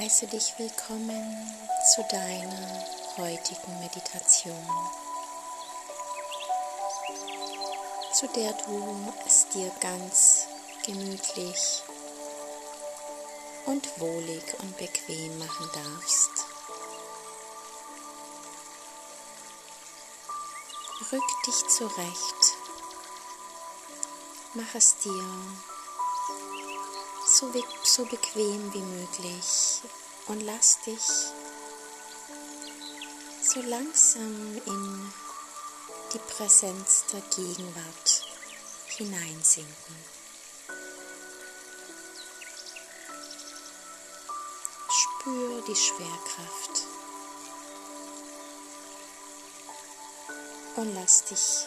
Heiße dich willkommen zu deiner heutigen Meditation, zu der du es dir ganz gemütlich und wohlig und bequem machen darfst. Rück dich zurecht, mach es dir so, so bequem wie möglich. Und lass dich so langsam in die Präsenz der Gegenwart hineinsinken. Spür die Schwerkraft. Und lass dich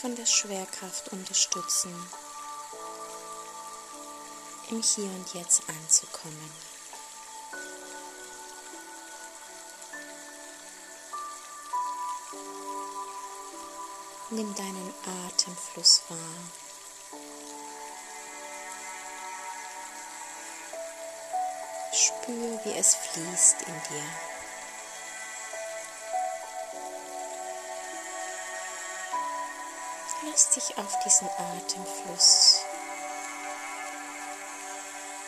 von der Schwerkraft unterstützen im Hier und Jetzt anzukommen. Nimm deinen Atemfluss wahr. Spür, wie es fließt in dir. Lass dich auf diesen Atemfluss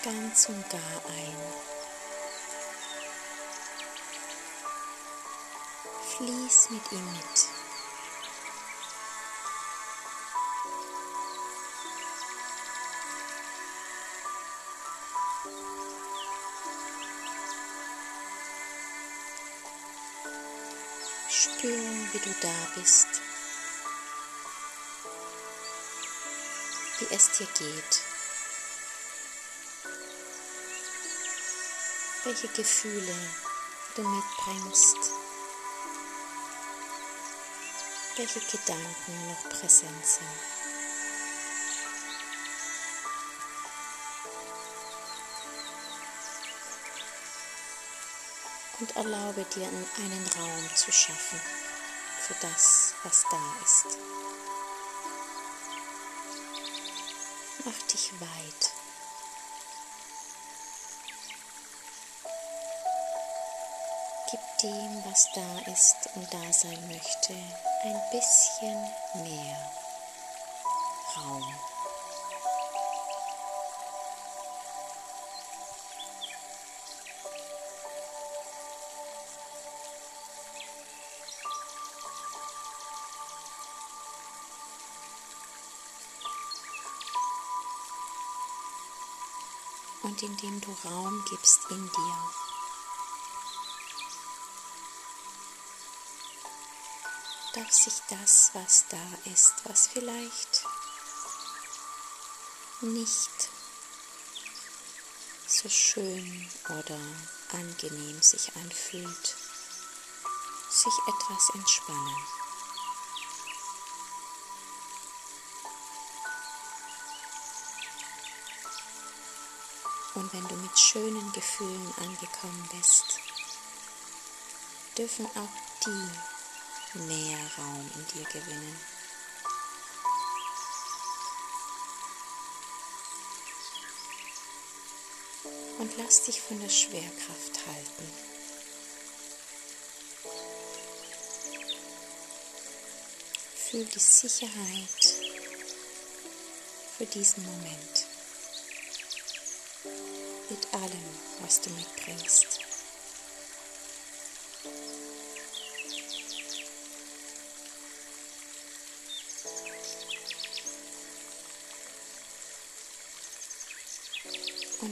ganz und gar ein. Fließ mit ihm mit. Spür, wie du da bist, wie es dir geht. Welche Gefühle du mitbringst, welche Gedanken noch präsent sind. Und erlaube dir einen Raum zu schaffen für das, was da ist. Mach dich weit dem, was da ist und da sein möchte, ein bisschen mehr Raum. Und indem du Raum gibst in dir, sich das, was da ist, was vielleicht nicht so schön oder angenehm sich anfühlt, sich etwas entspannen. Und wenn du mit schönen Gefühlen angekommen bist, dürfen auch die mehr Raum in dir gewinnen. Und lass dich von der Schwerkraft halten. Fühl die Sicherheit für diesen Moment mit allem, was du mitbringst.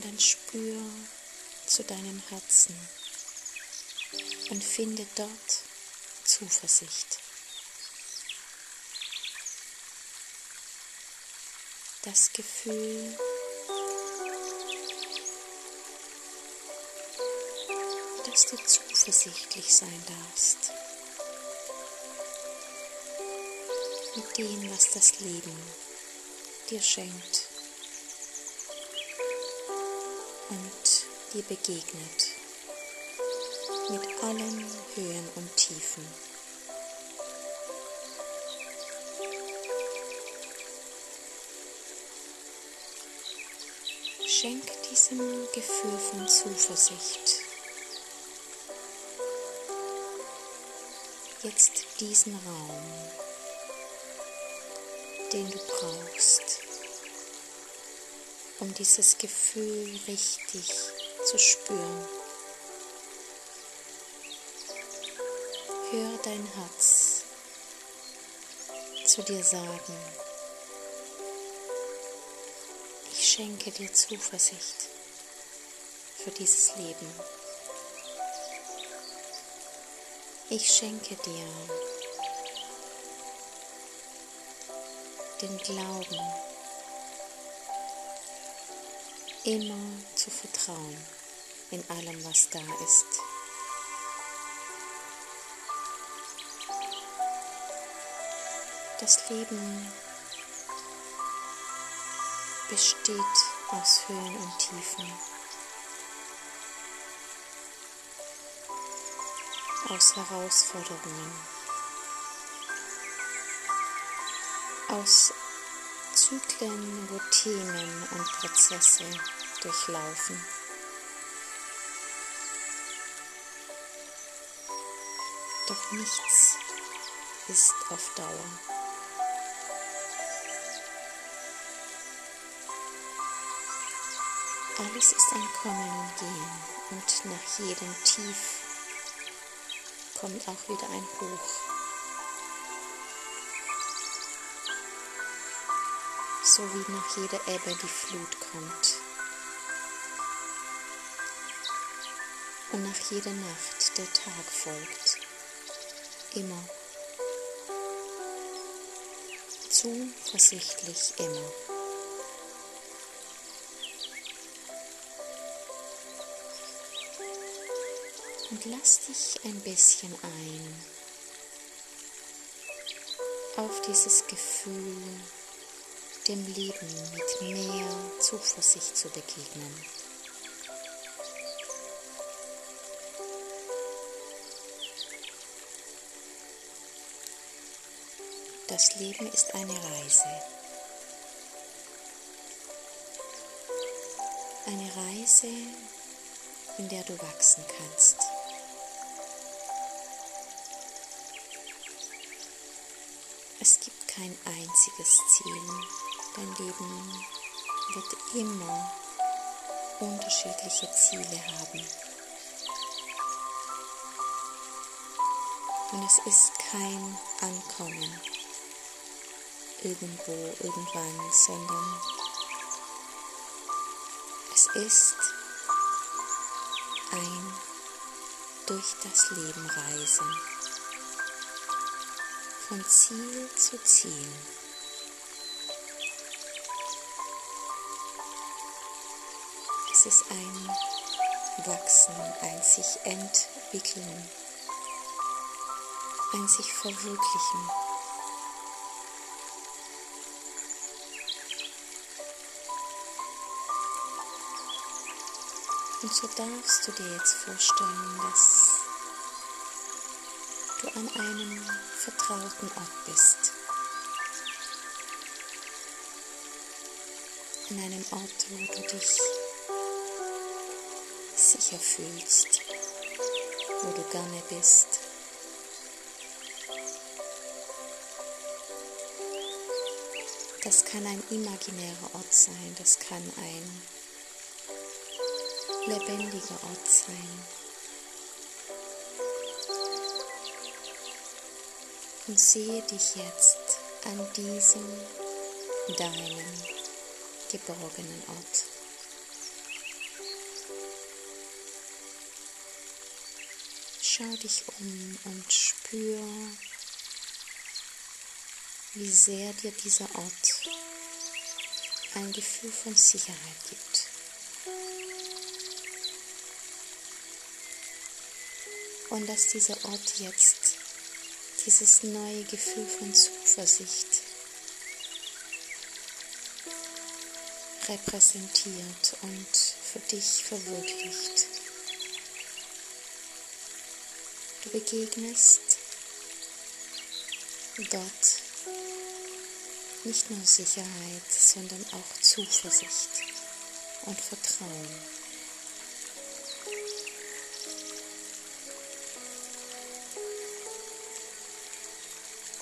Dann spür zu deinem Herzen und finde dort Zuversicht. Das Gefühl, dass du zuversichtlich sein darfst mit dem, was das Leben dir schenkt. Dir begegnet mit allen Höhen und Tiefen. Schenk diesem Gefühl von Zuversicht jetzt diesen Raum, den du brauchst, um dieses Gefühl richtig zu spüren. Hör dein Herz zu dir sagen, ich schenke dir Zuversicht für dieses Leben. Ich schenke dir den Glauben, immer zu vertrauen in allem, was da ist. Das Leben besteht aus Höhen und Tiefen, aus Herausforderungen, aus Zyklen, Themen und Prozesse durchlaufen. Doch nichts ist auf Dauer. Alles ist ein Kommen und Gehen und nach jedem Tief kommt auch wieder ein Hoch. So wie nach jeder Ebbe die Flut kommt. Und nach jeder Nacht der Tag folgt. Immer. Zuversichtlich immer. und lass dich ein bisschen ein auf dieses Gefühl, dem Leben mit mehr Zuversicht zu begegnen. Das Leben ist eine Reise. Eine Reise, in der du wachsen kannst. Es gibt kein einziges Ziel. Dein Leben wird immer unterschiedliche Ziele haben. Und es ist kein Ankommen irgendwo, irgendwann, sondern es ist ein durch das Leben reisen von Ziel zu Ziel. Es ist ein Wachsen, ein sich entwickeln, ein sich verwirklichen. Und so darfst du dir jetzt vorstellen, dass du an einem vertrauten Ort bist. An einem Ort, wo du dich sicher fühlst, wo du gerne bist. Das kann ein imaginärer Ort sein, das kann ein lebendiger Ort sein. und sehe dich jetzt an diesem deinen geborgenen Ort. Schau dich um und spür, wie sehr dir dieser Ort ein Gefühl von Sicherheit gibt. Und dass dieser Ort jetzt dieses neue Gefühl von Zuversicht repräsentiert und für dich verwirklicht. Begegnest dort nicht nur Sicherheit, sondern auch Zuversicht. und Vertrauen.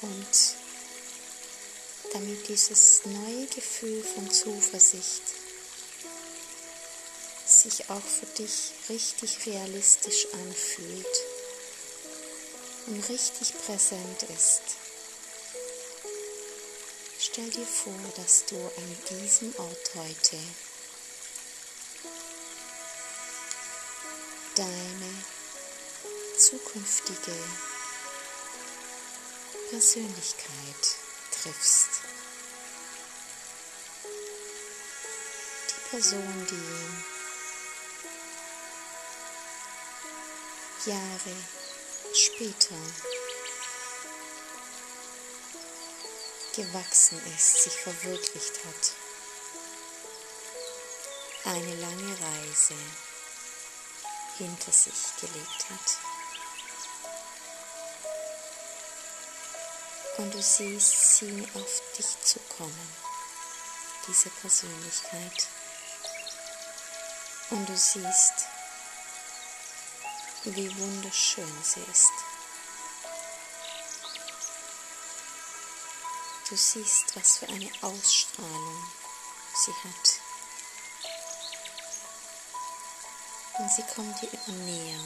Und damit dieses neue Gefühl von Zuversicht sich auch für dich richtig realistisch anfühlt und richtig präsent ist. Stell dir vor, dass du an diesem Ort heute deine zukünftige Persönlichkeit triffst. Die Person, die Jahre später gewachsen ist, sich verwirklicht hat. Eine lange Reise hinter sich gelegt hat. Und du siehst sie auf dich zukommen, diese Persönlichkeit. Und du siehst, wie wunderschön sie ist. Du siehst, was für eine Ausstrahlung sie hat. Und sie kommt dir immer näher.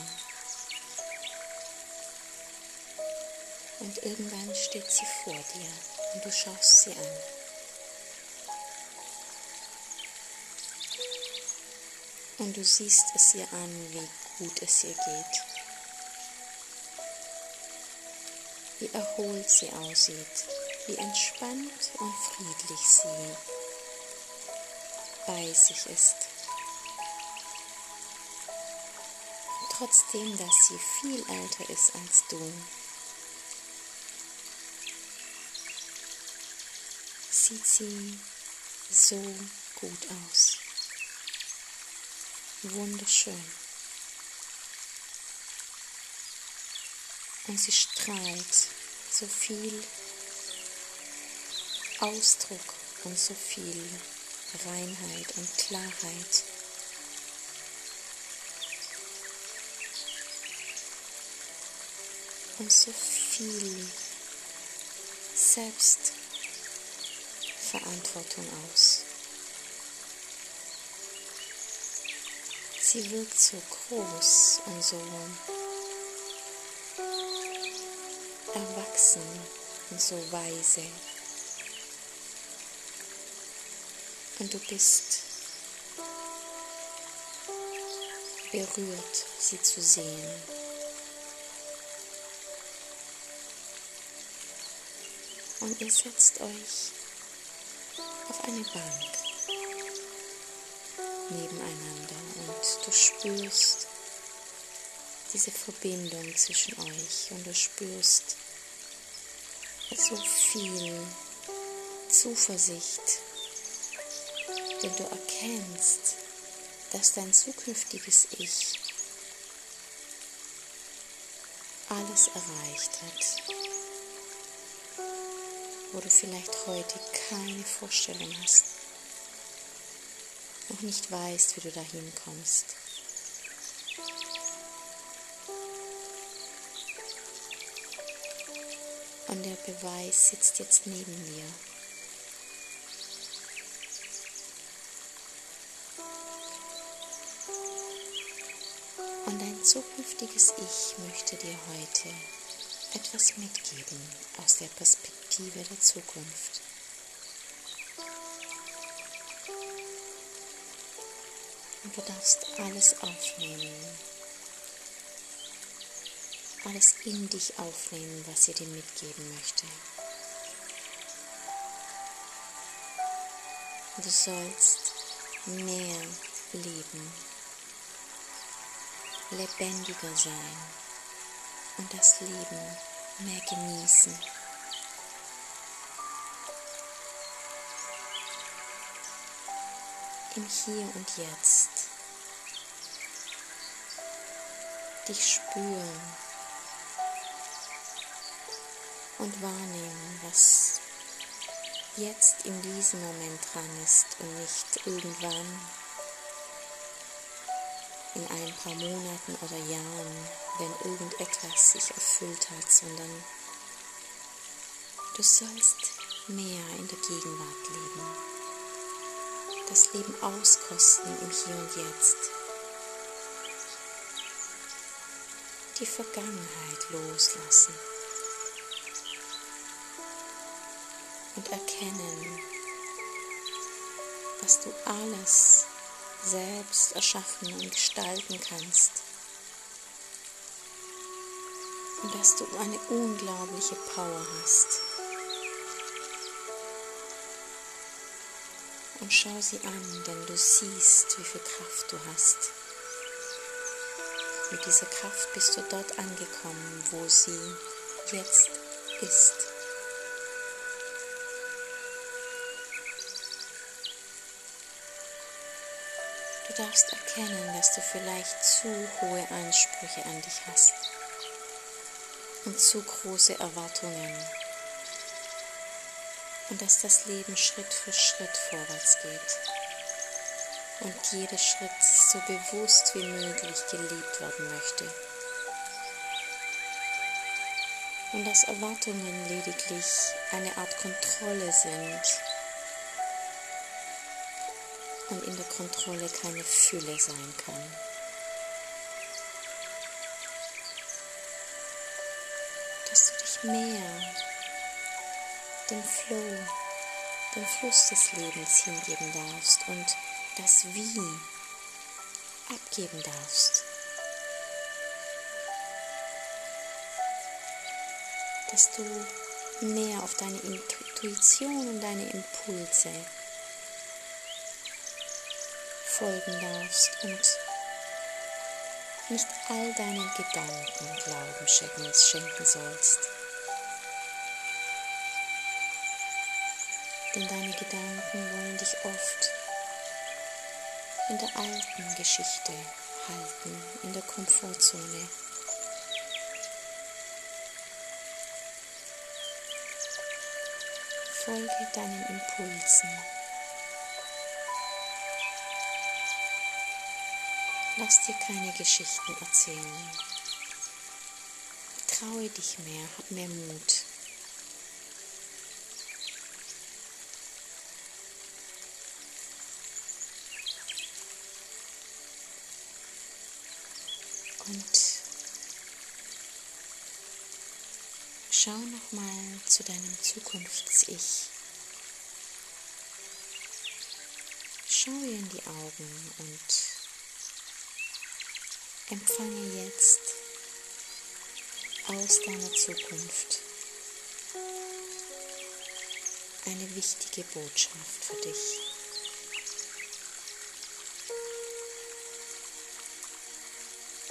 Und irgendwann steht sie vor dir und du schaust sie an. Und du siehst es ihr an, wie gut es ihr geht, wie erholt sie aussieht, wie entspannt und friedlich sie bei sich ist. trotzdem, dass sie viel älter ist als du, sieht sie so gut aus. Wunderschön. Und sie strahlt so viel Ausdruck und so viel Reinheit und Klarheit. Und so viel Selbstverantwortung aus. Sie wirkt so groß und so erwachsen und so weise. Und du bist berührt, sie zu sehen. Und ihr setzt euch auf eine Bank nebeneinander und du spürst diese Verbindung zwischen euch und du spürst so viel Zuversicht, denn du erkennst, dass dein zukünftiges Ich alles erreicht hat, wo du vielleicht heute keine Vorstellung hast, noch nicht weißt, wie du dahin kommst. Und der Beweis sitzt jetzt neben dir. Und dein zukünftiges Ich möchte dir heute etwas mitgeben aus der Perspektive der Zukunft. Und du darfst alles aufnehmen, alles in dich aufnehmen, was sie dir mitgeben möchte. Du sollst mehr leben, lebendiger sein und das Leben mehr genießen. Im Hier und Jetzt dich spüren und wahrnehmen, was jetzt in diesem Moment dran ist und nicht irgendwann in ein paar Monaten oder Jahren, wenn irgendetwas sich erfüllt hat, sondern du sollst mehr in der Gegenwart leben, das Leben auskosten im Hier und Jetzt, die Vergangenheit loslassen und erkennen, dass du alles selbst erschaffen und gestalten kannst. Und dass du eine unglaubliche Power hast. Und schau sie an, denn du siehst, wie viel Kraft du hast. Mit dieser Kraft bist du dort angekommen, wo sie jetzt ist. Du darfst erkennen, dass du vielleicht zu hohe Ansprüche an dich hast und zu große Erwartungen und dass das Leben Schritt für Schritt vorwärts geht und jeder Schritt so bewusst wie möglich gelebt werden möchte. Und dass Erwartungen lediglich eine Art Kontrolle sind und in der Kontrolle keine Fülle sein kann. Dass du dich mehr dem Flow, dem Fluss des Lebens hingeben darfst und das Wie abgeben darfst. Dass du mehr auf deine Intuition und deine Impulse folgen darfst und nicht all deinen Gedanken Glauben schenken sollst. Denn deine Gedanken wollen dich oft in der alten Geschichte halten, in der Komfortzone. Folge deinen Impulsen. Lass dir keine Geschichten erzählen. Traue dich mehr, hab mehr Mut. Und schau noch mal zu deinem Zukunfts-Ich. Schau ihr in die Augen und Empfange jetzt aus deiner Zukunft eine wichtige Botschaft für dich.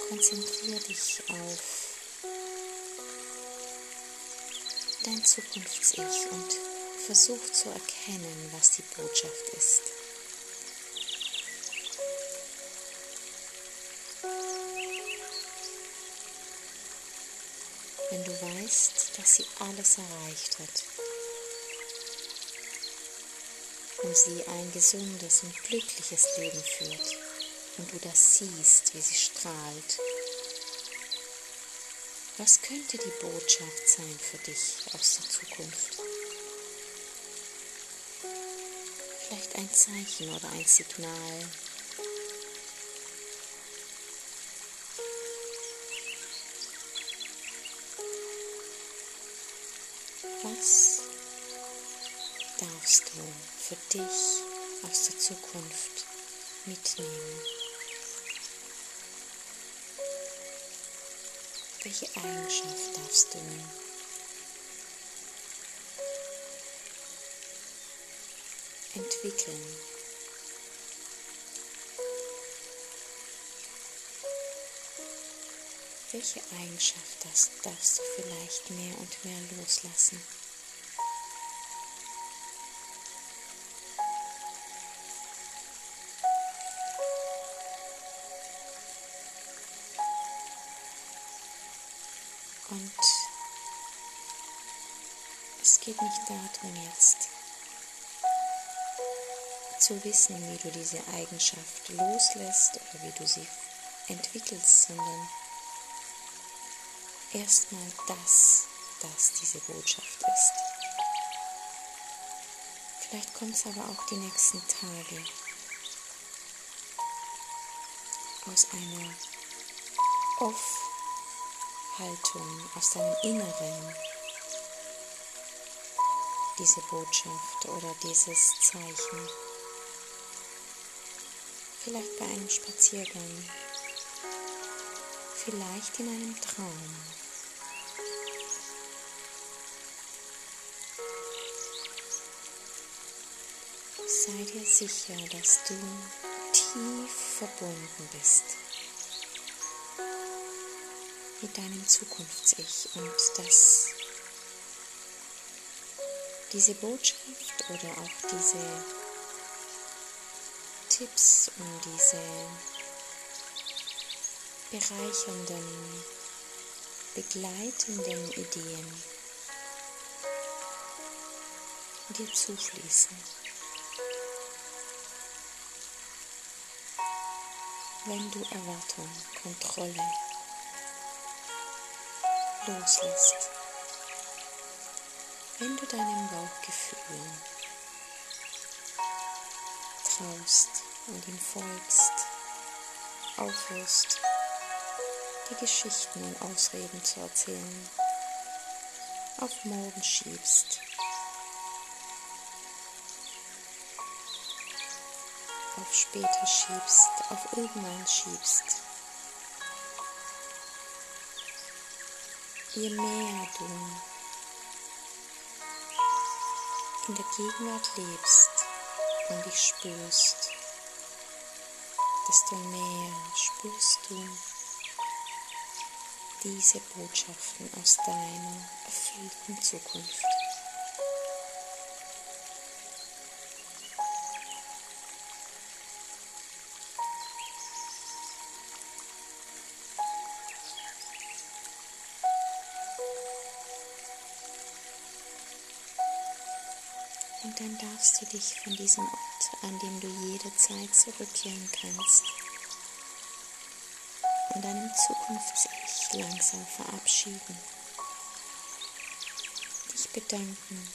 Konzentriere dich auf dein Zukunfts-Ich und versuch zu erkennen, was die Botschaft ist. Wenn du weißt, dass sie alles erreicht hat und sie ein gesundes und glückliches Leben führt und du das siehst, wie sie strahlt. Was könnte die Botschaft sein für dich aus der Zukunft? Vielleicht ein Zeichen oder ein Signal, du für dich aus der Zukunft mitnehmen? Welche Eigenschaft darfst du entwickeln? Welche Eigenschaft darfst du vielleicht mehr und mehr loslassen? Darum jetzt zu wissen, wie du diese Eigenschaft loslässt oder wie du sie entwickelst, sondern erstmal das, das diese Botschaft ist. Vielleicht kommt es aber auch die nächsten Tage aus einer Off-Haltung, aus deinem Inneren diese Botschaft oder dieses Zeichen. Vielleicht bei einem Spaziergang, vielleicht in einem Traum. Sei dir sicher, dass du tief verbunden bist mit deinem Zukunfts-Ich und dass diese Botschaft oder auch diese Tipps und diese bereichernden, begleitenden Ideen dir zufließen. Wenn du Erwartung, Kontrolle loslässt wenn du deinem Bauchgefühl traust und ihm folgst, aufhörst, die Geschichten und Ausreden zu erzählen, auf morgen schiebst, auf später schiebst, auf irgendwann schiebst. Je mehr du in der Gegenwart lebst und dich spürst, desto mehr spürst du diese Botschaften aus deiner erfüllten Zukunft. Dich von diesem Ort, an dem du jederzeit zurückkehren kannst, und deinem Zukunfts-Ich langsam verabschieden. Dich bedanken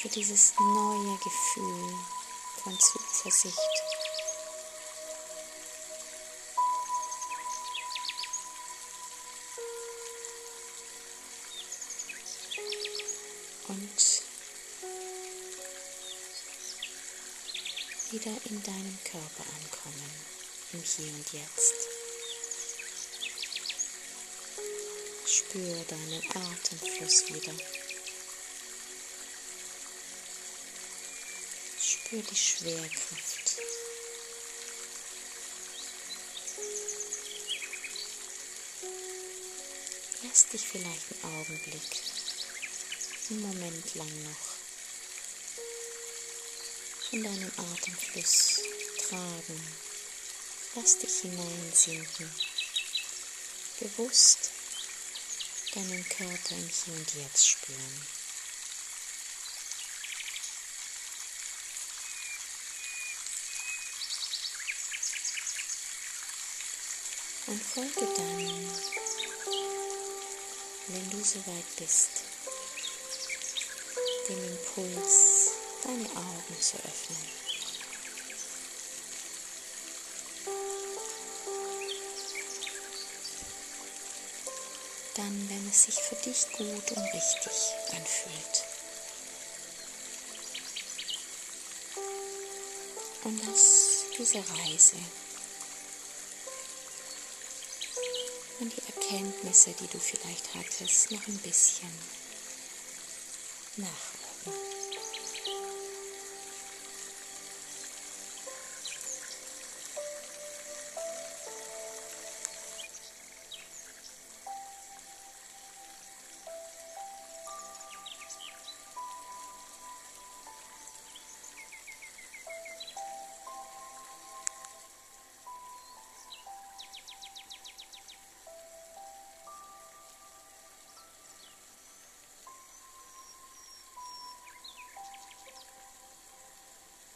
für dieses neue Gefühl von Zuversicht. Wieder in deinem Körper ankommen, im Hier und Jetzt. Spür deinen Atemfluss wieder. Spür die Schwerkraft. Lass dich vielleicht einen Augenblick einen Moment lang noch von deinem Atemfluss tragen. Lass dich hineinsinken, bewusst deinen Körper im Hier und Jetzt spüren. Und folge dann, wenn du soweit bist, dem Impuls, deine Augen zu öffnen. Dann, wenn es sich für dich gut und richtig anfühlt. Und lass diese Reise und die Erkenntnisse, die du vielleicht hattest, noch ein bisschen nachwirken.